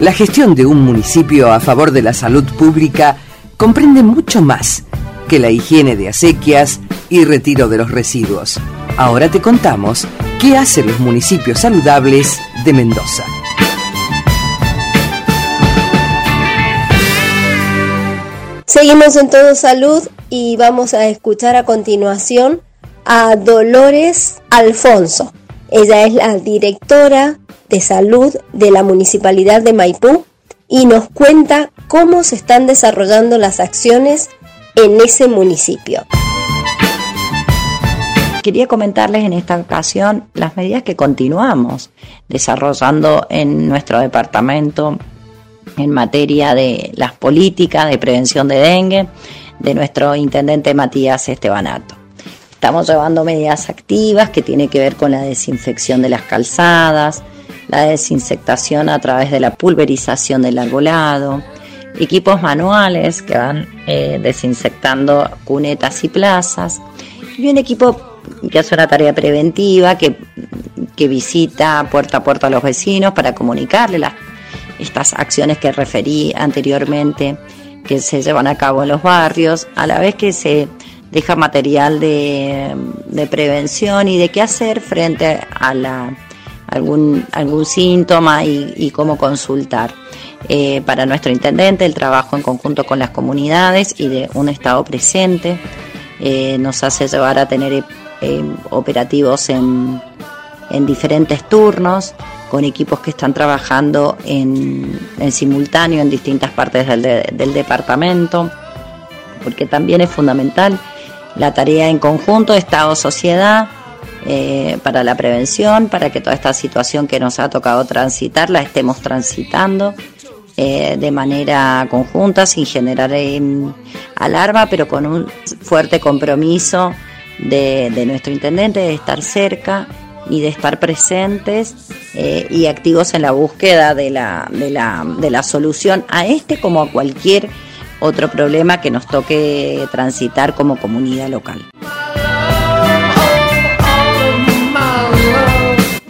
La gestión de un municipio a favor de la salud pública comprende mucho más que la higiene de acequias y retiro de los residuos. Ahora te contamos qué hacen los municipios saludables de Mendoza. Seguimos en Todo Salud y vamos a escuchar a continuación a Dolores Alfonso. Ella es la directora de salud de la Municipalidad de Maipú y nos cuenta cómo se están desarrollando las acciones en ese municipio. Quería comentarles en esta ocasión las medidas que continuamos desarrollando en nuestro departamento en materia de las políticas de prevención de dengue de nuestro intendente Matías Estebanato. Estamos llevando medidas activas que tienen que ver con la desinfección de las calzadas, la desinsectación a través de la pulverización del arbolado, equipos manuales que van eh, desinfectando cunetas y plazas, y un equipo que hace una tarea preventiva, que, que visita puerta a puerta a los vecinos para comunicarles las, estas acciones que referí anteriormente que se llevan a cabo en los barrios, a la vez que se deja material de, prevención y de qué hacer frente a la, algún, algún síntoma y, cómo consultar. Eh, para nuestro intendente, el trabajo en conjunto con las comunidades y de un Estado presente eh, nos hace llevar a tener eh, operativos en, en, diferentes turnos, con equipos que están trabajando en, en simultáneo en distintas partes del, del departamento, porque también es fundamental la tarea en conjunto, Estado-sociedad, eh, para la prevención, para que toda esta situación que nos ha tocado transitar la estemos transitando eh, de manera conjunta, sin generar em, alarma, pero con un fuerte compromiso de, nuestro intendente de estar cerca y de estar presentes eh, y activos en la búsqueda de la, de, la, de la solución a este como a cualquier otro problema que nos toque transitar como comunidad local.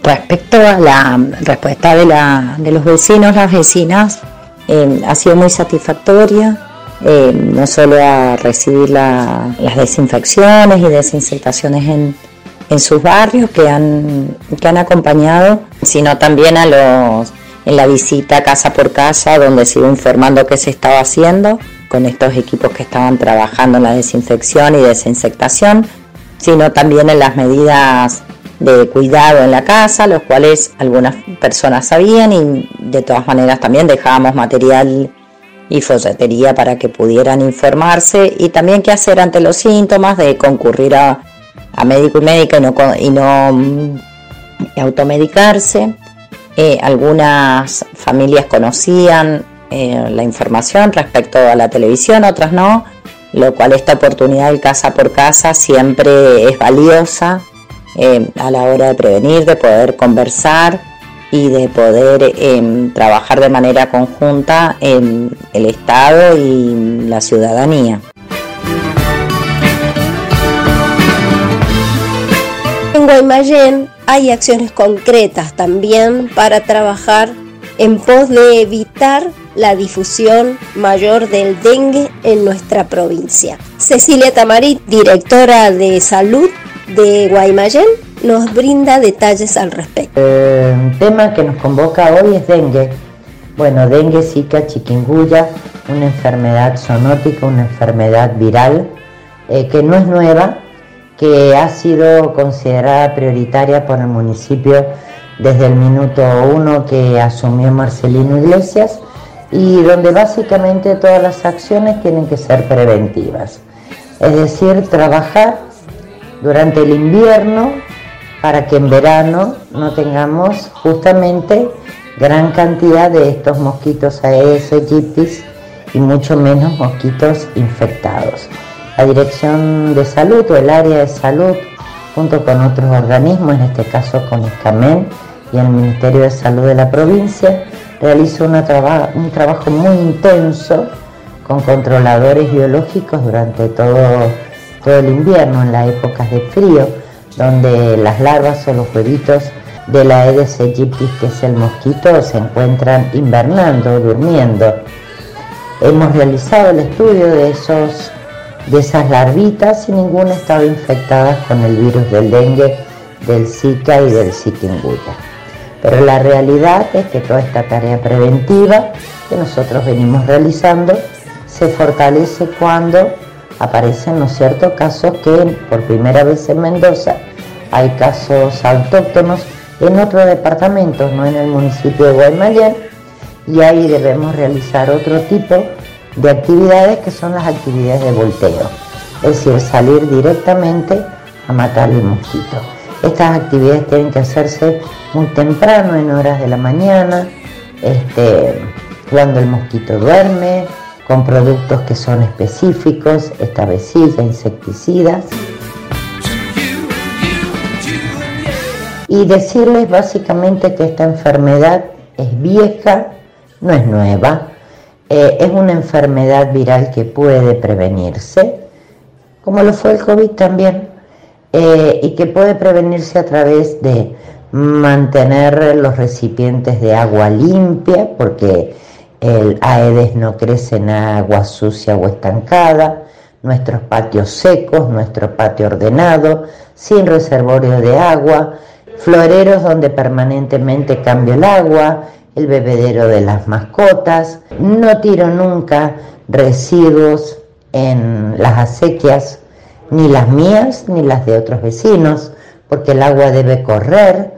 Respecto a la respuesta de, la, de los vecinos, las vecinas, eh, ha sido muy satisfactoria, eh, no solo a recibir las desinfecciones y desinfectaciones en, en sus barrios que han, que han acompañado, sino también a los en la visita casa por casa donde se iba informando qué se estaba haciendo con estos equipos que estaban trabajando en la desinfección y desinsectación, sino también en las medidas de cuidado en la casa, los cuales algunas personas sabían y de todas maneras también dejábamos material y folletería para que pudieran informarse y también qué hacer ante los síntomas de concurrir a, médico y médica y no, y no mm, automedicarse. Eh, algunas familias conocían eh, la información respecto a la televisión, otras no, lo cual esta oportunidad del casa por casa siempre es valiosa eh, a la hora de prevenir, de poder conversar y de poder em, trabajar de manera conjunta en el Estado y la ciudadanía. En Guaymallén hay acciones concretas también para trabajar en pos de evitar la difusión mayor del dengue en nuestra provincia. Cecilia Tamarit, directora de salud de Guaymallén, nos brinda detalles al respecto. El tema que nos convoca hoy es dengue. Bueno, dengue, zika, chikungunya, una enfermedad zoonótica, una enfermedad viral eh, que no es nueva, que ha sido considerada prioritaria por el municipio desde el minuto uno que asumió Marcelino Iglesias y donde básicamente todas las acciones tienen que ser preventivas. Es decir, trabajar durante el invierno para que en verano no tengamos justamente gran cantidad de estos mosquitos Aedes aegyptis y mucho menos mosquitos infectados. La Dirección de Salud o el área de salud, junto con otros organismos, en este caso con ISCAMEN y el Ministerio de Salud de la provincia, realiza un trabajo muy intenso con controladores biológicos durante todo, todo el invierno, en las épocas de frío, donde las larvas o los huevitos de la Aedes aegypti, que es el mosquito, se encuentran invernando, durmiendo. Hemos realizado el estudio de, esos, de esas larvitas y ninguna estaba infectada con el virus del dengue, del Zika y del chikungunya. Pero la realidad es que toda esta tarea preventiva que nosotros venimos realizando se fortalece cuando aparecen, ¿no cierto?, casos que por primera vez en Mendoza hay casos autóctonos en otros departamentos, no en el municipio de Guaymallén, y ahí debemos realizar otro tipo de actividades que son las actividades de volteo, es decir, salir directamente a matar el mosquito. Estas actividades tienen que hacerse muy temprano, en horas de la mañana, este, cuando el mosquito duerme, con productos que son específicos, establecillas, insecticidas. Y decirles básicamente que esta enfermedad es vieja, no es nueva, eh, es una enfermedad viral que puede prevenirse, como lo fue el COVID también, eh, y que puede prevenirse a través de mantener los recipientes de agua limpia, porque el Aedes no crece en agua sucia o estancada, nuestros patios secos, nuestro patio ordenado, sin reservorio de agua, floreros donde permanentemente cambio el agua, el bebedero de las mascotas. No tiro nunca residuos en las acequias, ni las mías ni las de otros vecinos, porque el agua debe correr.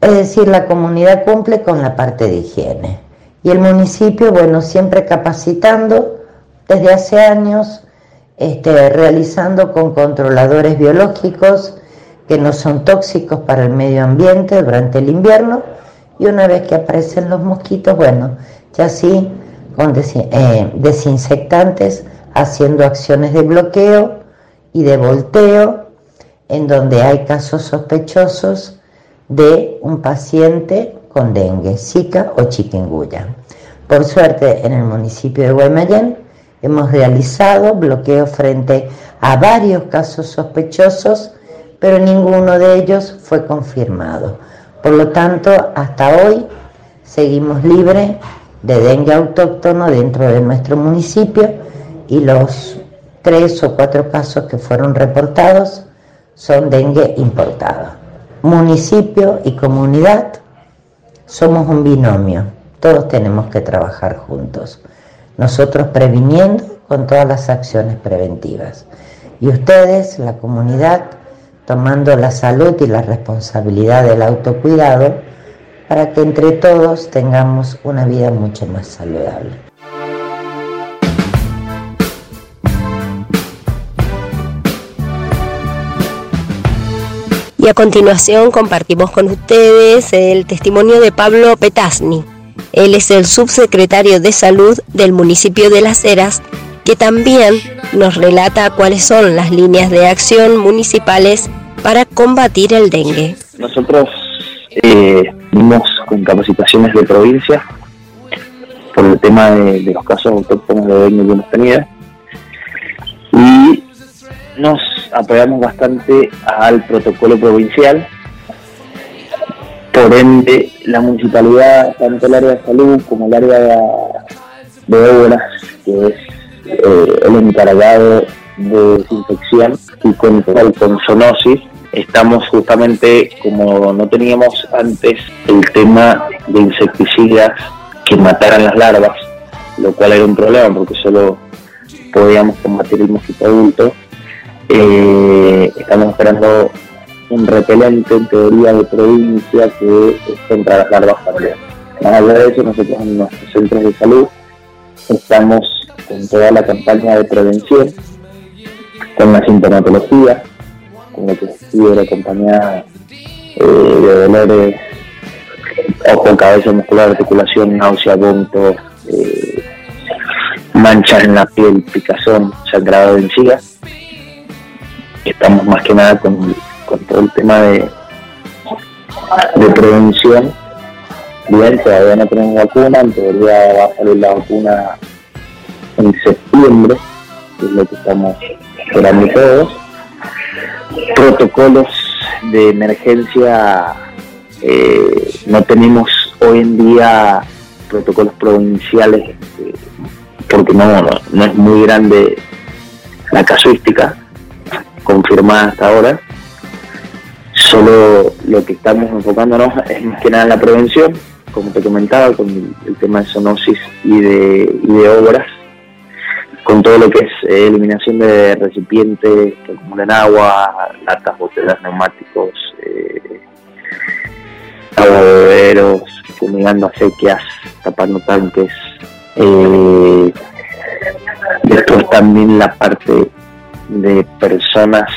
Es decir, la comunidad cumple con la parte de higiene. Y el municipio, bueno, siempre capacitando desde hace años, este, realizando con controladores biológicos que no son tóxicos para el medio ambiente durante el invierno. Y una vez que aparecen los mosquitos, bueno, ya sí con eh, desinfectantes haciendo acciones de bloqueo y de volteo en donde hay casos sospechosos de un paciente con dengue, zika o chikungunya. Por suerte, en el municipio de Guaymallén hemos realizado bloqueo frente a varios casos sospechosos, pero ninguno de ellos fue confirmado. Por lo tanto, hasta hoy seguimos libres de dengue autóctono dentro de nuestro municipio y los tres o cuatro casos que fueron reportados son dengue importado. Municipio y comunidad somos un binomio, todos tenemos que trabajar juntos. Nosotros previniendo con todas las acciones preventivas. Y ustedes, la comunidad, tomando la salud y la responsabilidad del autocuidado para que entre todos tengamos una vida mucho más saludable. Y a continuación compartimos con ustedes el testimonio de Pablo Petasni. Él es el subsecretario de Salud del municipio de Las Heras, que también nos relata cuáles son las líneas de acción municipales para combatir el dengue. Nosotros eh, con capacitaciones de provincia por el tema de, los casos autóctonos de dengue que hemos tenido y nos apoyamos bastante al protocolo provincial. Por ende, la municipalidad, tanto el área de salud como el área de, obras, que es eh, el encargado de desinfección y control con zoonosis, estamos justamente como no teníamos antes el tema de insecticidas que mataran las larvas, lo cual era un problema porque solo podíamos combatir el mosquito adulto eh, estamos esperando un repelente en teoría de provincia que es contra las larvas también. Más allá de eso, nosotros en nuestros centros de salud estamos con toda la campaña de prevención, con la sintomatología, con lo que sigue la compañía eh, de dolores, ojo, cabeza, muscular, articulación, náusea, vómito, eh, manchas en la piel, picazón, sangrado de encías estamos más que nada con, todo el tema de, de prevención. Bien, todavía no tenemos vacuna, en teoría va a salir la vacuna en septiembre, que es lo que estamos esperando todos. Protocolos de emergencia Eh, no tenemos hoy en día protocolos provinciales eh, porque no, no, es muy grande la casuística confirmada hasta ahora. Solo lo que estamos enfocándonos es más que nada en la prevención, como te comentaba, con el, tema de zoonosis y de, y de obras con todo lo que es eh, eliminación de recipientes que acumulan agua, latas, botellas, neumáticos, eh, agua de beberos, fumigando acequias, tapando tanques. Eh, después también la parte de personas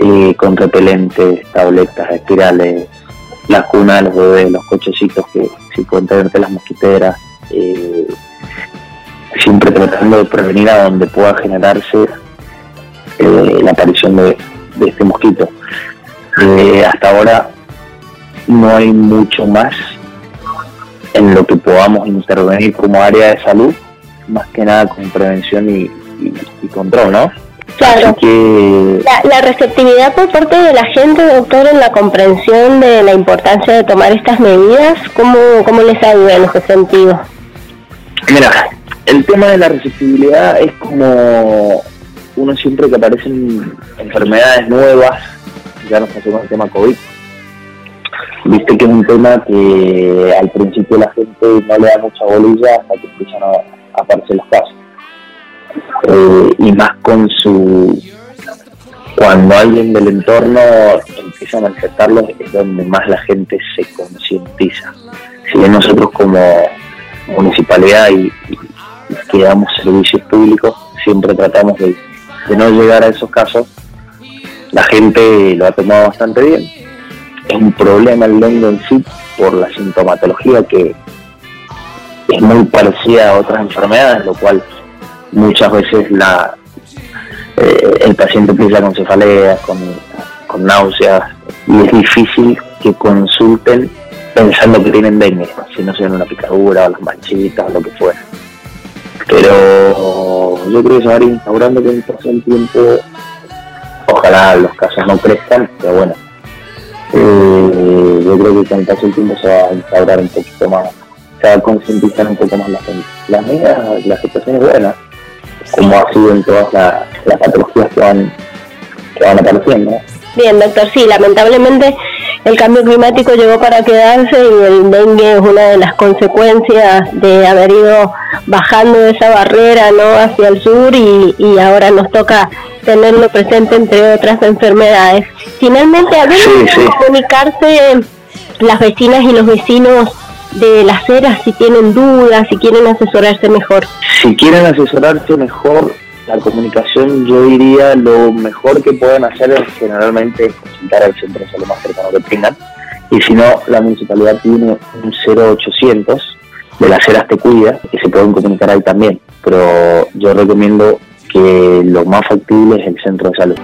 eh, con repelentes, tabletas, espirales, la cuna los bebés, los cochecitos que si pueden las mosquiteras. Eh, siempre tratando de prevenir a donde pueda generarse eh, la aparición de, este mosquito. Eh, hasta ahora no hay mucho más en lo que podamos intervenir como área de salud, más que nada con prevención y, control, ¿no? Claro. Que... La, receptividad por parte de la gente, doctor, en la comprensión de la importancia de tomar estas medidas, ¿cómo, cómo les ayuda en ese sentido? Mira, el tema de la receptibilidad es como uno siempre que aparecen enfermedades nuevas, ya nos pasó con el tema COVID, viste que es un tema que al principio la gente no le da mucha bolilla hasta que empiezan a, aparecer los casos. Eh, y más con su cuando alguien del entorno empieza a manifestarlo es donde más la gente se concientiza. Si nosotros como municipalidad y, que damos servicios públicos, siempre tratamos de, no llegar a esos casos. La gente lo ha tomado bastante bien. Es un problema el dengue en sí por la sintomatología que es muy parecida a otras enfermedades, lo cual muchas veces la eh, el paciente empieza con cefaleas, con, con náuseas, y es difícil que consulten pensando que tienen dengue, si no sean una picadura las manchitas lo que fuera. Pero yo creo que se va a ir instaurando con el tiempo. Ojalá los casos no crezcan, pero bueno. Eh, yo creo que con el paso del tiempo se va a instaurar un poquito más, se va a concientizar un poco más la gente. Las medidas, la situación es buena, como ha sido en todas las patologías que van, que van apareciendo. Bien, doctor, sí, lamentablemente el cambio climático llegó para quedarse y el dengue es una de las consecuencias de haber ido bajando esa barrera no hacia el sur y, ahora nos toca tenerlo presente entre otras enfermedades. Finalmente, ¿a comunicarse las vecinas y los vecinos de las eras si tienen dudas, si quieren asesorarse mejor? Si quieren asesorarse mejor, la comunicación yo diría lo mejor que pueden hacer es generalmente consultar al centro de salud más cercano que tengan y si no la municipalidad tiene un 0800 de las ceras te cuida que se pueden comunicar ahí también pero yo recomiendo que lo más factible es el centro de salud.